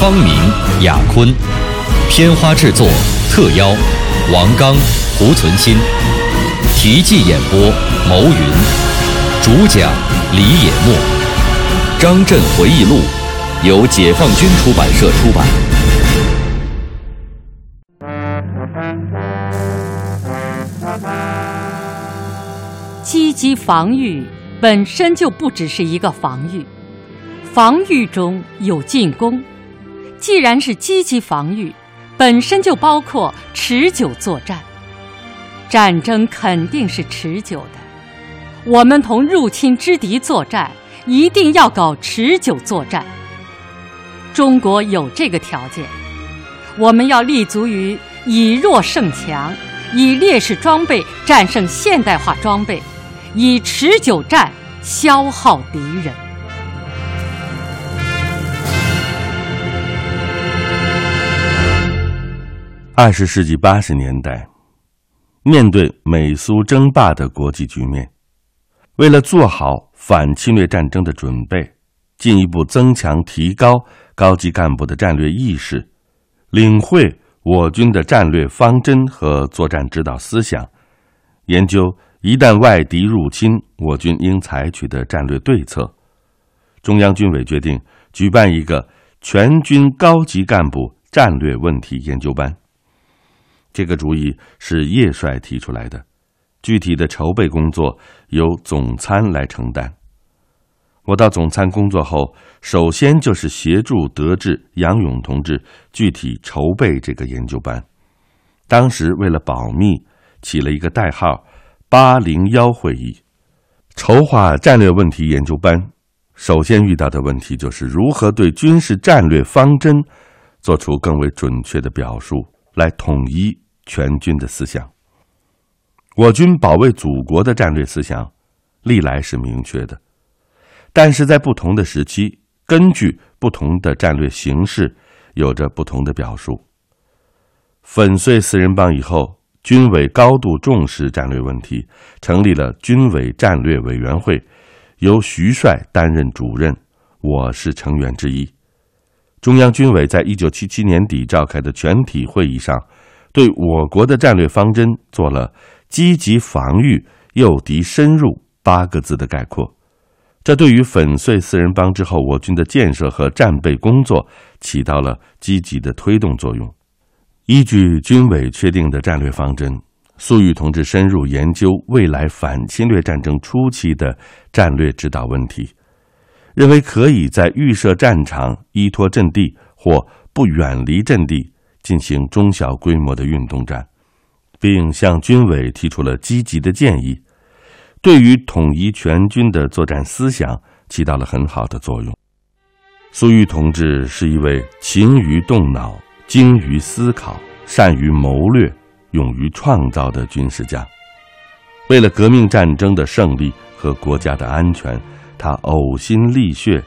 方明、雅坤，片花制作特邀王刚、胡存新，题记演播牟云，主讲李野墨，《张震回忆录》由解放军出版社出版。积极防御本身就不只是一个防御，防御中有进攻。既然是积极防御，本身就包括持久作战。战争肯定是持久的，我们同入侵之敌作战，一定要搞持久作战。中国有这个条件，我们要立足于以弱胜强，以劣势装备战胜现代化装备，以持久战消耗敌人。二十世纪八十年代，面对美苏争霸的国际局面，为了做好反侵略战争的准备，进一步增强提高高级干部的战略意识，领会我军的战略方针和作战指导思想，研究一旦外敌入侵，我军应采取的战略对策，中央军委决定举办一个全军高级干部战略问题研究班。这个主意是叶帅提出来的，具体的筹备工作由总参来承担。我到总参工作后，首先就是协助德智杨勇同志具体筹备这个研究班。当时为了保密，起了一个代号“八零幺会议”。筹划战略问题研究班，首先遇到的问题就是如何对军事战略方针做出更为准确的表述。来统一全军的思想。我军保卫祖国的战略思想，历来是明确的，但是在不同的时期，根据不同的战略形势，有着不同的表述。粉碎四人帮以后，军委高度重视战略问题，成立了军委战略委员会，由徐帅担任主任，我是成员之一。中央军委在一九七七年底召开的全体会议上，对我国的战略方针做了“积极防御，诱敌深入”八个字的概括。这对于粉碎四人帮之后我军的建设和战备工作起到了积极的推动作用。依据军委确定的战略方针，粟裕同志深入研究未来反侵略战争初期的战略指导问题。认为可以在预设战场、依托阵地或不远离阵地进行中小规模的运动战，并向军委提出了积极的建议，对于统一全军的作战思想起到了很好的作用。粟裕同志是一位勤于动脑、精于思考、善于谋略、勇于创造的军事家，为了革命战争的胜利和国家的安全。他呕心沥血，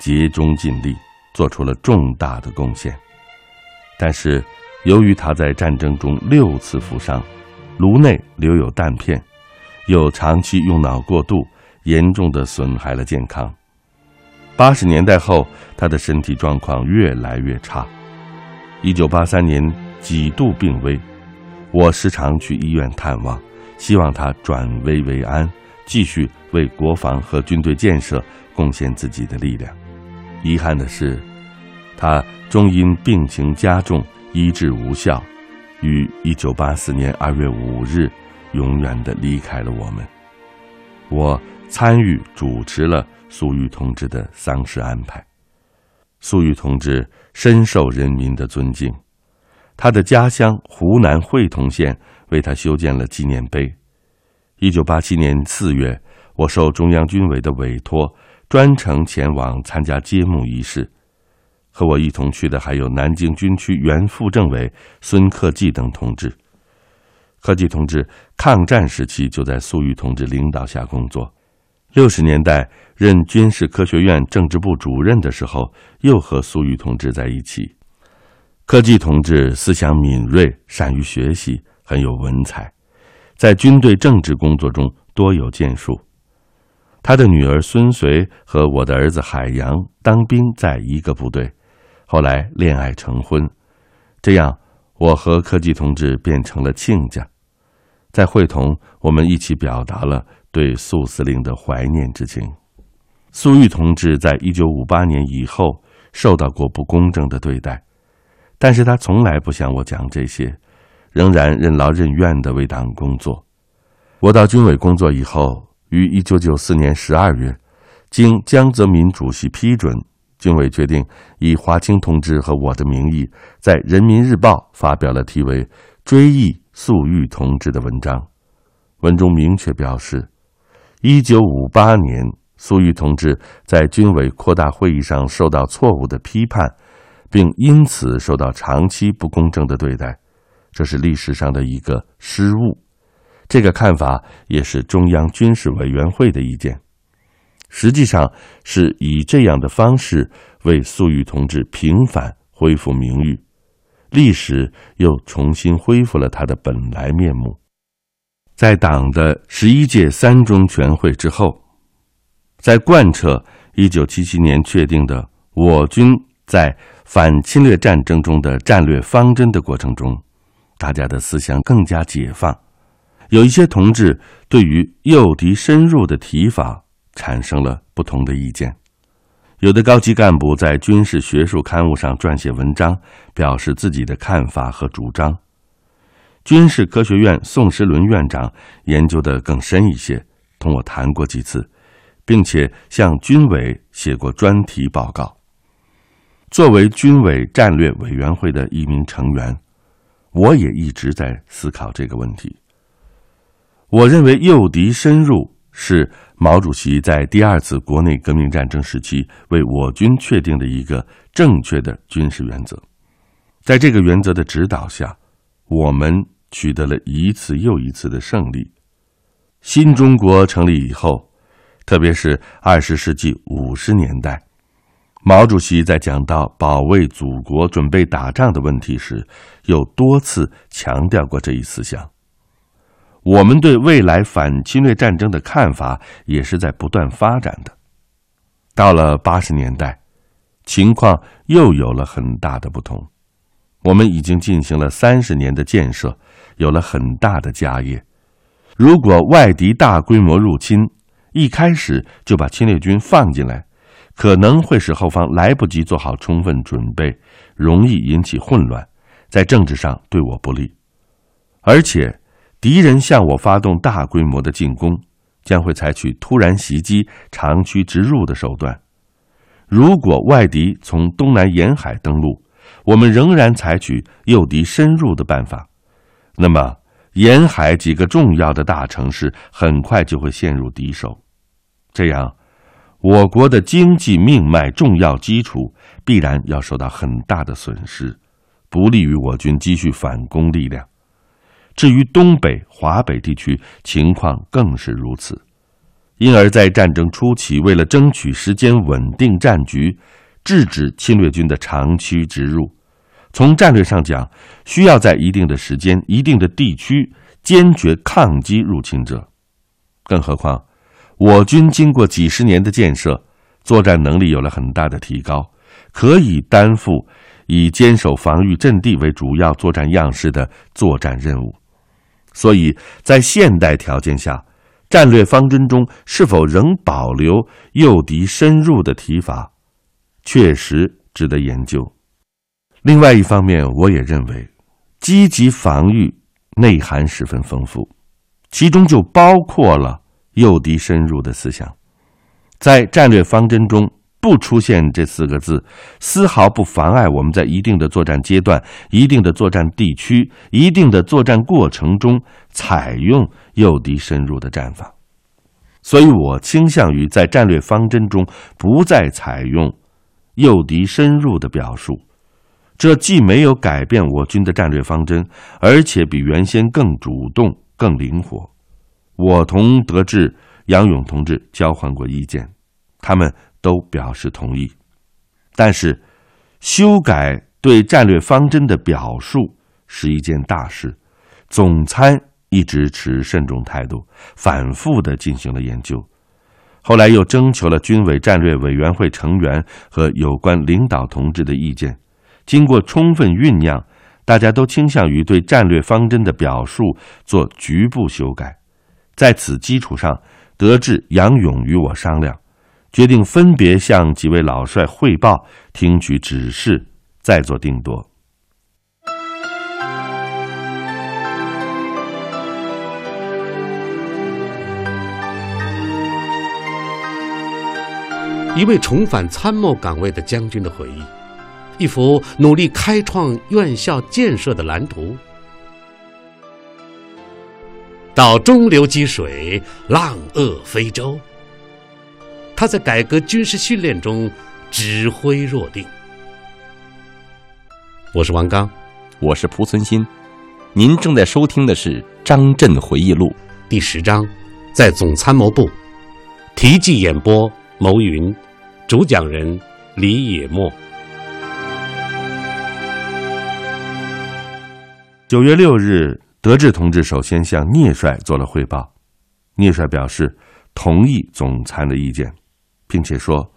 竭忠尽力，做出了重大的贡献。但是，由于他在战争中六次负伤，颅内留有弹片，又长期用脑过度，严重的损害了健康。八十年代后，他的身体状况越来越差。一九八三年几度病危，我时常去医院探望，希望他转危为安。继续为国防和军队建设贡献自己的力量。遗憾的是，他终因病情加重，医治无效，于一九八四年二月五日永远的离开了我们。我参与主持了粟裕同志的丧事安排。粟裕同志深受人民的尊敬，他的家乡湖南会同县为他修建了纪念碑。一九八七年四月，我受中央军委的委托，专程前往参加揭幕仪式。和我一同去的还有南京军区原副政委孙克绩等同志。克绩同志抗战时期就在粟裕同志领导下工作，六十年代任军事科学院政治部主任的时候，又和粟裕同志在一起。科技同志思想敏锐，善于学习，很有文采，在军队政治工作中多有建树。他的女儿孙随和我的儿子海洋当兵在一个部队。后来恋爱成婚，这样我和科技同志变成了亲家，在会同我们一起表达了对粟司令的怀念之情。粟裕同志在一九五八年以后受到过不公正的对待，但是他从来不向我讲这些，仍然任劳任怨的为党工作。我到军委工作以后，于一九九四年十二月，经江泽民主席批准。军委决定以华清同志和我的名义，在《人民日报》发表了题为《追忆粟裕同志》的文章。文中明确表示，一九五八年粟裕同志在军委扩大会议上受到错误的批判，并因此受到长期不公正的对待，这是历史上的一个失误。这个看法也是中央军事委员会的意见。实际上是以这样的方式为粟裕同志平反、恢复名誉，历史又重新恢复了他的本来面目。在党的十一届三中全会之后，在贯彻一九七七年确定的我军在反侵略战争中的战略方针的过程中，大家的思想更加解放。有一些同志对于诱敌深入的提法。产生了不同的意见，有的高级干部在军事学术刊物上撰写文章，表示自己的看法和主张。军事科学院宋时轮院长研究的更深一些，同我谈过几次，并且向军委写过专题报告。作为军委战略委员会的一名成员，我也一直在思考这个问题。我认为诱敌深入是。毛主席在第二次国内革命战争时期为我军确定的一个正确的军事原则，在这个原则的指导下，我们取得了一次又一次的胜利。新中国成立以后，特别是二十世纪五十年代，毛主席在讲到保卫祖国、准备打仗的问题时，又多次强调过这一思想。我们对未来反侵略战争的看法也是在不断发展的。到了八十年代，情况又有了很大的不同。我们已经进行了三十年的建设，有了很大的家业。如果外敌大规模入侵，一开始就把侵略军放进来，可能会使后方来不及做好充分准备，容易引起混乱，在政治上对我不利，而且。敌人向我发动大规模的进攻，将会采取突然袭击、长驱直入的手段。如果外敌从东南沿海登陆，我们仍然采取诱敌深入的办法，那么沿海几个重要的大城市很快就会陷入敌手。这样，我国的经济命脉、重要基础必然要受到很大的损失，不利于我军积蓄反攻力量。至于东北、华北地区情况更是如此，因而，在战争初期，为了争取时间稳定战局，制止侵略军的长驱直入，从战略上讲，需要在一定的时间、一定的地区坚决抗击入侵者。更何况，我军经过几十年的建设，作战能力有了很大的提高，可以担负以坚守防御阵地为主要作战样式的作战任务。所以在现代条件下，战略方针中是否仍保留诱敌深入的提法，确实值得研究。另外一方面，我也认为，积极防御内涵十分丰富，其中就包括了诱敌深入的思想，在战略方针中。不出现这四个字，丝毫不妨碍我们在一定的作战阶段、一定的作战地区、一定的作战过程中采用诱敌深入的战法。所以我倾向于在战略方针中不再采用诱敌深入的表述。这既没有改变我军的战略方针，而且比原先更主动、更灵活。我同德智、杨勇同志交换过意见，他们都表示同意。但是，修改对战略方针的表述是一件大事，总参一直持慎重态度，反复的进行了研究。后来又征求了军委战略委员会成员和有关领导同志的意见。经过充分酝酿，大家都倾向于对战略方针的表述做局部修改。在此基础上，德智、杨勇与我商量，决定分别向几位老帅汇报，听取指示，再做定夺。一位重返参谋岗位的将军的回忆。一幅努力开创院校建设的蓝图，到中流击水，浪遏飞舟。他在改革军事训练中指挥若定。我是王刚，我是蒲存昕，您正在收听的是《张震回忆录》第十章，在总参谋部，题记演播：牟云，主讲人李野墨。九月六日，德智同志首先向聂帅做了汇报。聂帅表示同意总参的意见，并且说：“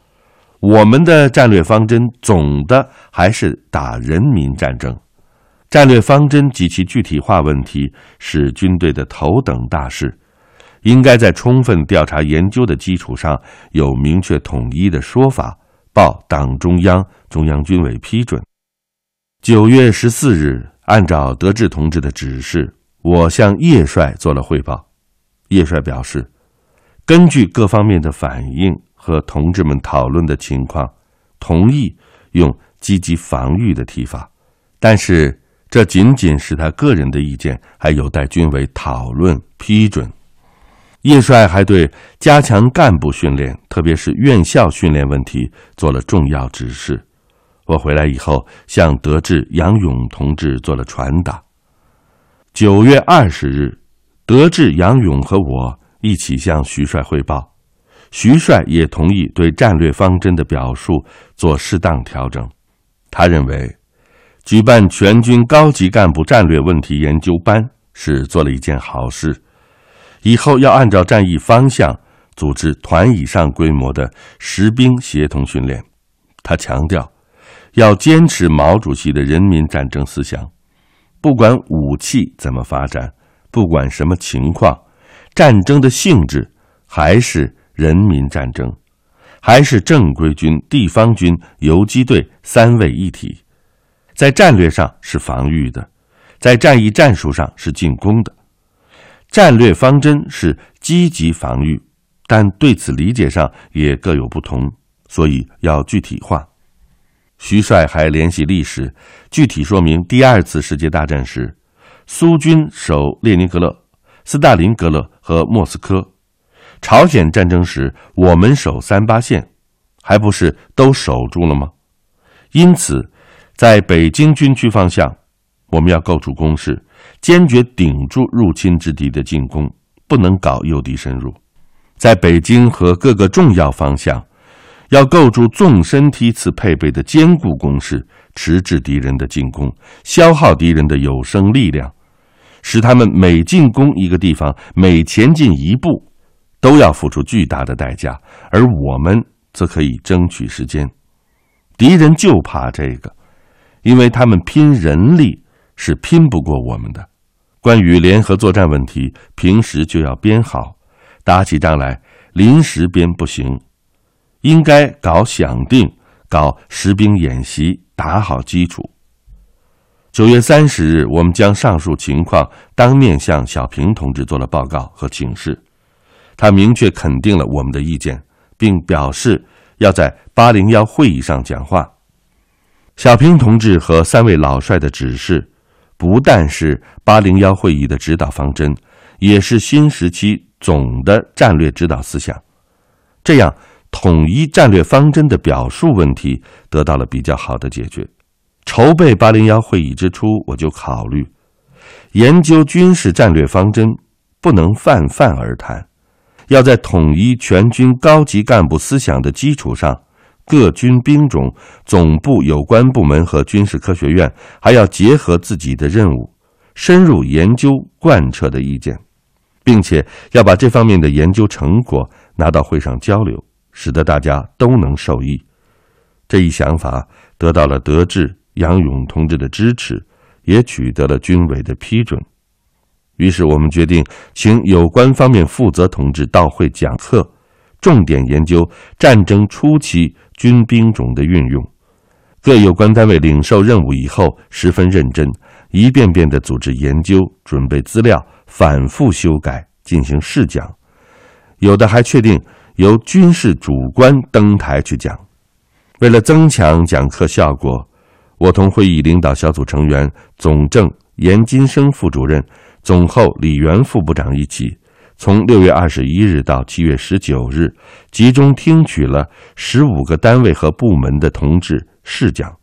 我们的战略方针总的还是打人民战争，战略方针及其具体化问题是军队的头等大事，应该在充分调查研究的基础上有明确统一的说法，报党中央、中央军委批准。”九月十四日。按照德智同志的指示，我向叶帅做了汇报。叶帅表示，根据各方面的反应和同志们讨论的情况，同意用积极防御的提法，但是这仅仅是他个人的意见，还有待军委讨论批准。叶帅还对加强干部训练，特别是院校训练问题做了重要指示。我回来以后，向德智、杨勇同志做了传达。九月二十日，德智、杨勇和我一起向徐帅汇报，徐帅也同意对战略方针的表述做适当调整。他认为，举办全军高级干部战略问题研究班是做了一件好事，以后要按照战役方向组织团以上规模的实兵协同训练。他强调。要坚持毛主席的人民战争思想，不管武器怎么发展，不管什么情况，战争的性质还是人民战争，还是正规军、地方军、游击队三位一体。在战略上是防御的，在战役战术上是进攻的。战略方针是积极防御，但对此理解上也各有不同，所以要具体化。徐帅还联系历史，具体说明第二次世界大战时，苏军守列宁格勒、斯大林格勒和莫斯科；朝鲜战争时，我们守三八线，还不是都守住了吗？因此，在北京军区方向，我们要构筑工事，坚决顶住入侵之敌的进攻，不能搞诱敌深入。在北京和各个重要方向。要构筑纵深梯次配备的坚固工事，迟滞敌人的进攻，消耗敌人的有生力量，使他们每进攻一个地方，每前进一步，都要付出巨大的代价，而我们则可以争取时间。敌人就怕这个，因为他们拼人力是拼不过我们的。关于联合作战问题，平时就要编好，打起仗来临时编不行。应该搞响定，搞实兵演习，打好基础。九月三十日，我们将上述情况当面向小平同志做了报告和请示，他明确肯定了我们的意见，并表示要在八零幺会议上讲话。小平同志和三位老帅的指示，不但是八零幺会议的指导方针，也是新时期总的战略指导思想。这样。统一战略方针的表述问题得到了比较好的解决。筹备八零幺会议之初，我就考虑，研究军事战略方针不能泛泛而谈，要在统一全军高级干部思想的基础上，各军兵种、总部有关部门和军事科学院还要结合自己的任务，深入研究贯彻的意见，并且要把这方面的研究成果拿到会上交流，使得大家都能受益。这一想法得到了德智。杨勇同志的支持，也取得了军委的批准。于是，我们决定请有关方面负责同志到会讲课，重点研究战争初期军兵种的运用。各有关单位领受任务以后，十分认真，一遍遍地组织研究、准备资料，反复修改，进行试讲。有的还确定由军事主官登台去讲。为了增强讲课效果。我同会议领导小组成员总政严金生副主任、总后李元副部长一起，从六月二十一日到七月十九日，集中听取了十五个单位和部门的同志试讲。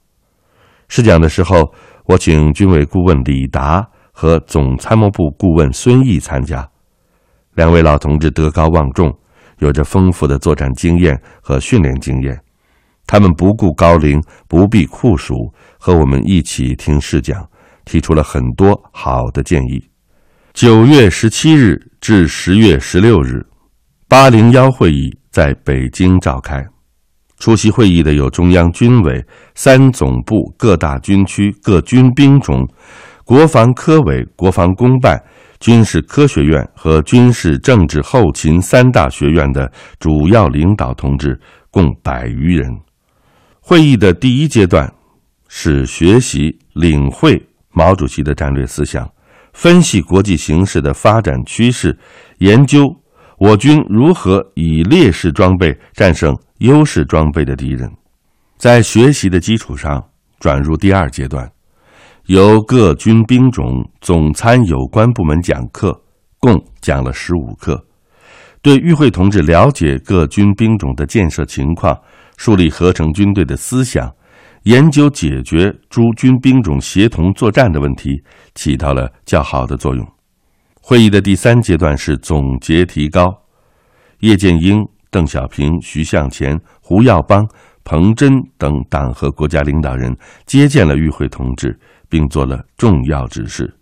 试讲的时候，我请军委顾问李达和总参谋部顾问孙毅参加。两位老同志德高望重，有着丰富的作战经验和训练经验。他们不顾高龄，不避酷暑，和我们一起听试讲，提出了很多好的建议。九月十七日至十月十六日，八零幺会议在北京召开。出席会议的有中央军委、三总部、各大军区、各军兵种、国防科委、国防工办、军事科学院和军事政治后勤三大学院的主要领导同志，共百余人。会议的第一阶段是学习领会毛主席的战略思想，分析国际形势的发展趋势，研究我军如何以劣势装备战胜优势装备的敌人。在学习的基础上，转入第二阶段，由各军兵种总参有关部门讲课，共讲了十五课，对与会同志了解各军兵种的建设情况。树立合成军队的思想，研究解决诸军兵种协同作战的问题，起到了较好的作用。会议的第三阶段是总结提高。叶剑英、邓小平、徐向前、胡耀邦、彭真等党和国家领导人接见了与会同志，并做了重要指示。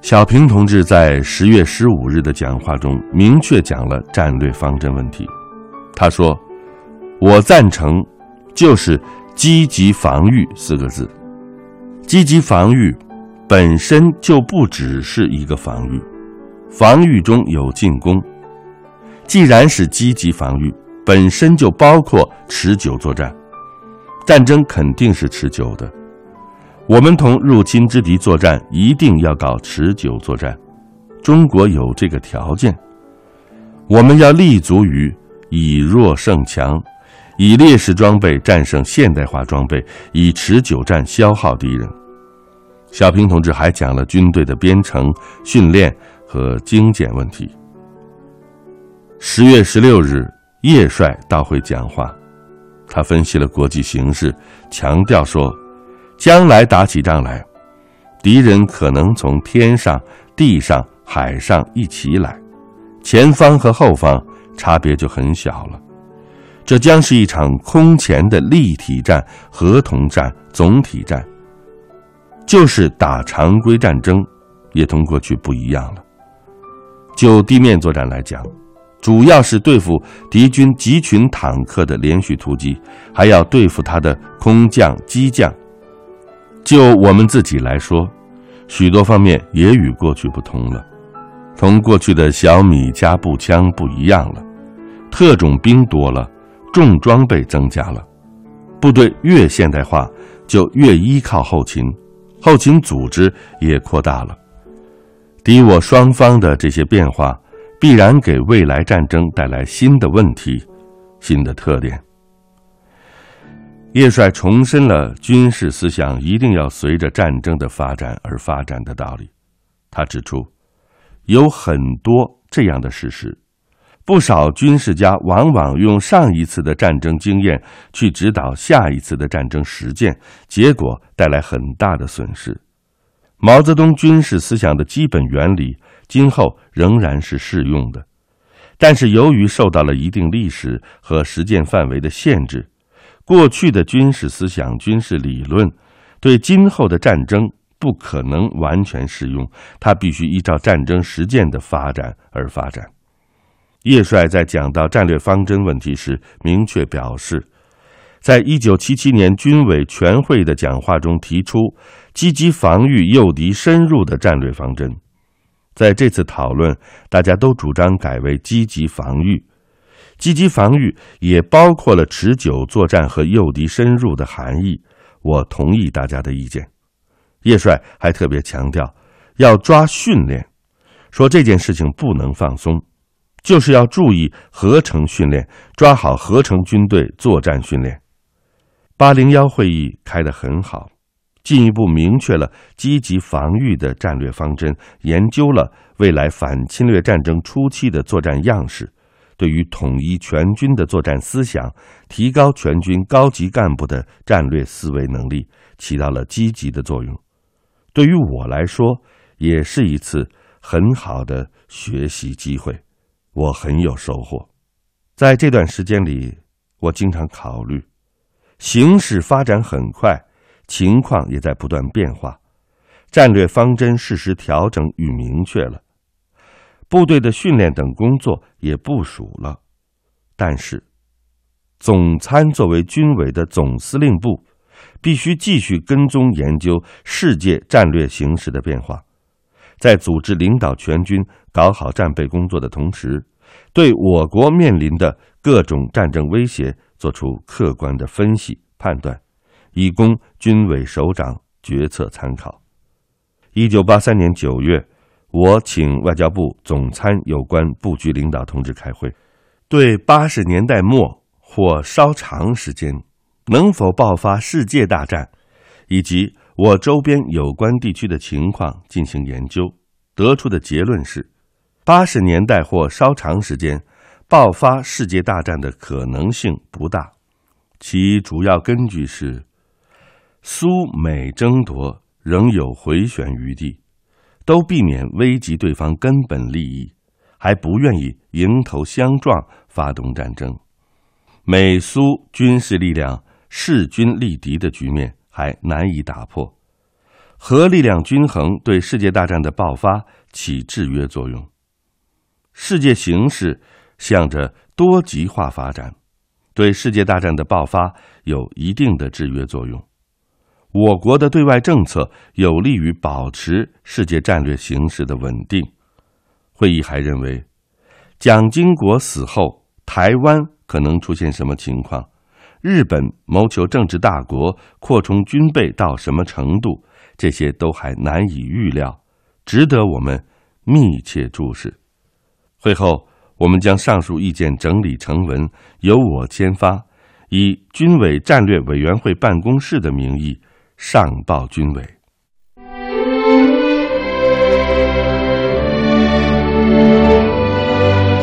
小平同志在十月十五日的讲话中明确讲了战略方针问题，他说。我赞成，就是积极防御四个字。积极防御本身就不只是一个防御，防御中有进攻。既然是积极防御，本身就包括持久作战。战争肯定是持久的，我们同入侵之敌作战一定要搞持久作战。中国有这个条件，我们要立足于以弱胜强。以劣势装备战胜现代化装备，以持久战消耗敌人。小平同志还讲了军队的编程、训练和精简问题。十月十六日，叶帅到会讲话，他分析了国际形势，强调说：将来打起仗来，敌人可能从天上、地上、海上一起来，前方和后方差别就很小了。这将是一场空前的立体战、合同战、总体战，就是打常规战争，也同过去不一样了。就地面作战来讲，主要是对付敌军集群坦克的连续突击，还要对付他的空降、机降。就我们自己来说，许多方面也与过去不同了，同过去的小米加步枪不一样了，特种兵多了。重装备增加了，部队越现代化，就越依靠后勤，后勤组织也扩大了。敌我双方的这些变化，必然给未来战争带来新的问题、新的特点。叶帅重申了军事思想一定要随着战争的发展而发展的道理。他指出，有很多这样的事实。不少军事家往往用上一次的战争经验去指导下一次的战争实践，结果带来很大的损失。毛泽东军事思想的基本原理，今后仍然是适用的，但是由于受到了一定历史和实践范围的限制，过去的军事思想、军事理论对今后的战争不可能完全适用，它必须依照战争实践的发展而发展。叶帅在讲到战略方针问题时，明确表示，在一九七七年军委全会的讲话中提出积极防御诱敌深入的战略方针。在这次讨论，大家都主张改为积极防御。积极防御也包括了持久作战和诱敌深入的含义。我同意大家的意见。叶帅还特别强调，要抓训练，说这件事情不能放松。就是要注意合成训练，抓好合成军队作战训练。八零幺会议开得很好，进一步明确了积极防御的战略方针，研究了未来反侵略战争初期的作战样式，对于统一全军的作战思想、提高全军高级干部的战略思维能力起到了积极的作用。对于我来说，也是一次很好的学习机会。我很有收获，在这段时间里，我经常考虑，形势发展很快，情况也在不断变化，战略方针适时调整与明确了，部队的训练等工作也部署了，但是，总参作为军委的总司令部，必须继续跟踪研究世界战略形势的变化。在组织领导全军搞好战备工作的同时，对我国面临的各种战争威胁作出客观的分析判断，以供军委首长决策参考。一九八三年九月，我请外交部总参有关部局领导同志开会，对八十年代末或稍长时间能否爆发世界大战，以及我周边有关地区的情况进行研究，得出的结论是：八十年代或稍长时间爆发世界大战的可能性不大。其主要根据是，苏美争夺仍有回旋余地，都避免危及对方根本利益，还不愿意迎头相撞发动战争。美苏军事力量势均力敌的局面。还难以打破，核力量均衡对世界大战的爆发起制约作用。世界形势向着多极化发展，对世界大战的爆发有一定的制约作用。我国的对外政策有利于保持世界战略形势的稳定。会议还认为，蒋经国死后，台湾可能出现什么情况？日本谋求政治大国，扩充军备到什么程度？这些都还难以预料，值得我们密切注视。会后，我们将上述意见整理成文，由我签发，以军委战略委员会办公室的名义上报军委。